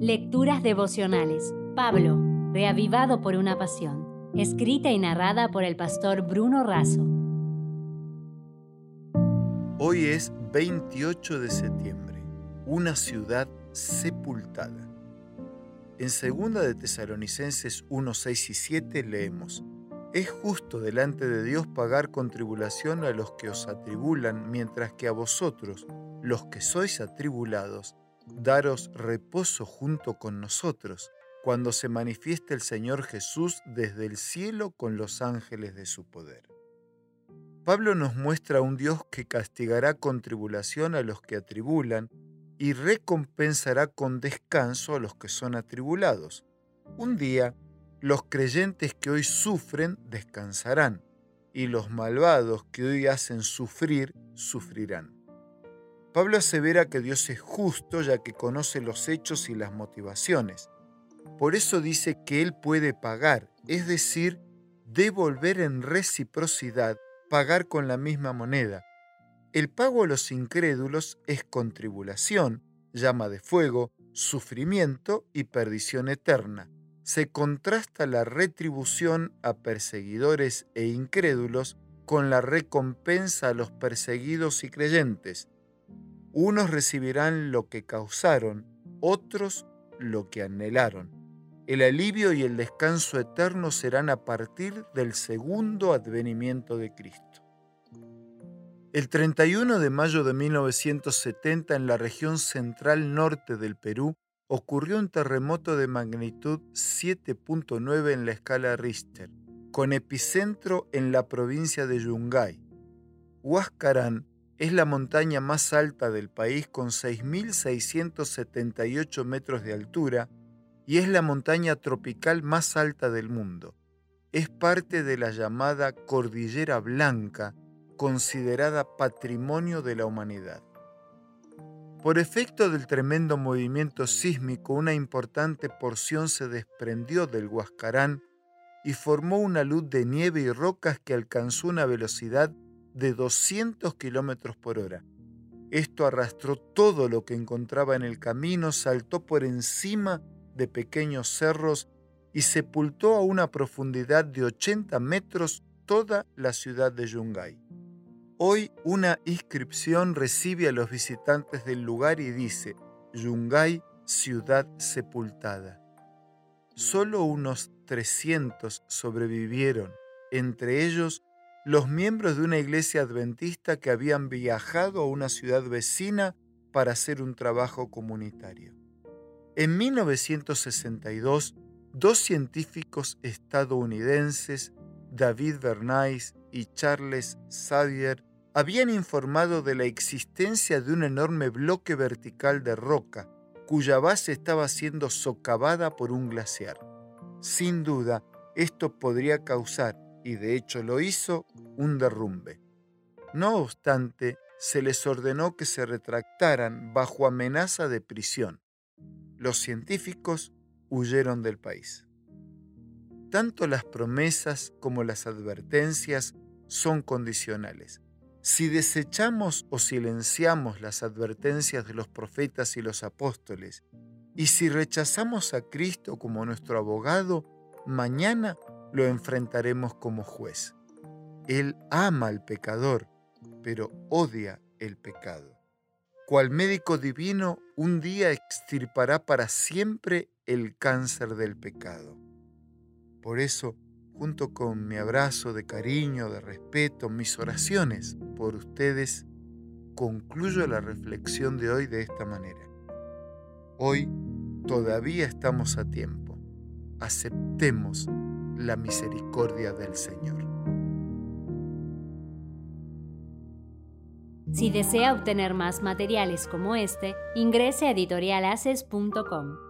Lecturas devocionales. Pablo, reavivado por una pasión. Escrita y narrada por el pastor Bruno Razo. Hoy es 28 de septiembre, una ciudad sepultada. En 2 de Tesalonicenses 1, 6 y 7 leemos, Es justo delante de Dios pagar con tribulación a los que os atribulan, mientras que a vosotros, los que sois atribulados, daros reposo junto con nosotros, cuando se manifieste el Señor Jesús desde el cielo con los ángeles de su poder. Pablo nos muestra un Dios que castigará con tribulación a los que atribulan y recompensará con descanso a los que son atribulados. Un día, los creyentes que hoy sufren descansarán, y los malvados que hoy hacen sufrir, sufrirán. Pablo asevera que Dios es justo ya que conoce los hechos y las motivaciones. Por eso dice que Él puede pagar, es decir, devolver en reciprocidad, pagar con la misma moneda. El pago a los incrédulos es contribulación, llama de fuego, sufrimiento y perdición eterna. Se contrasta la retribución a perseguidores e incrédulos con la recompensa a los perseguidos y creyentes unos recibirán lo que causaron, otros lo que anhelaron. El alivio y el descanso eterno serán a partir del segundo advenimiento de Cristo. El 31 de mayo de 1970 en la región central norte del Perú ocurrió un terremoto de magnitud 7.9 en la escala Richter, con epicentro en la provincia de Yungay. Huascarán es la montaña más alta del país con 6.678 metros de altura y es la montaña tropical más alta del mundo. Es parte de la llamada Cordillera Blanca, considerada patrimonio de la humanidad. Por efecto del tremendo movimiento sísmico, una importante porción se desprendió del Huascarán y formó una luz de nieve y rocas que alcanzó una velocidad de 200 kilómetros por hora. Esto arrastró todo lo que encontraba en el camino, saltó por encima de pequeños cerros y sepultó a una profundidad de 80 metros toda la ciudad de Yungay. Hoy una inscripción recibe a los visitantes del lugar y dice, Yungay, ciudad sepultada. Solo unos 300 sobrevivieron, entre ellos los miembros de una iglesia adventista que habían viajado a una ciudad vecina para hacer un trabajo comunitario. En 1962, dos científicos estadounidenses, David Bernays y Charles Xavier, habían informado de la existencia de un enorme bloque vertical de roca cuya base estaba siendo socavada por un glaciar. Sin duda, esto podría causar y de hecho lo hizo, un derrumbe. No obstante, se les ordenó que se retractaran bajo amenaza de prisión. Los científicos huyeron del país. Tanto las promesas como las advertencias son condicionales. Si desechamos o silenciamos las advertencias de los profetas y los apóstoles, y si rechazamos a Cristo como nuestro abogado, mañana lo enfrentaremos como juez. Él ama al pecador, pero odia el pecado. Cual médico divino, un día extirpará para siempre el cáncer del pecado. Por eso, junto con mi abrazo de cariño, de respeto, mis oraciones por ustedes, concluyo la reflexión de hoy de esta manera. Hoy todavía estamos a tiempo. Aceptemos la misericordia del Señor. Si desea obtener más materiales como este, ingrese a editorialaces.com.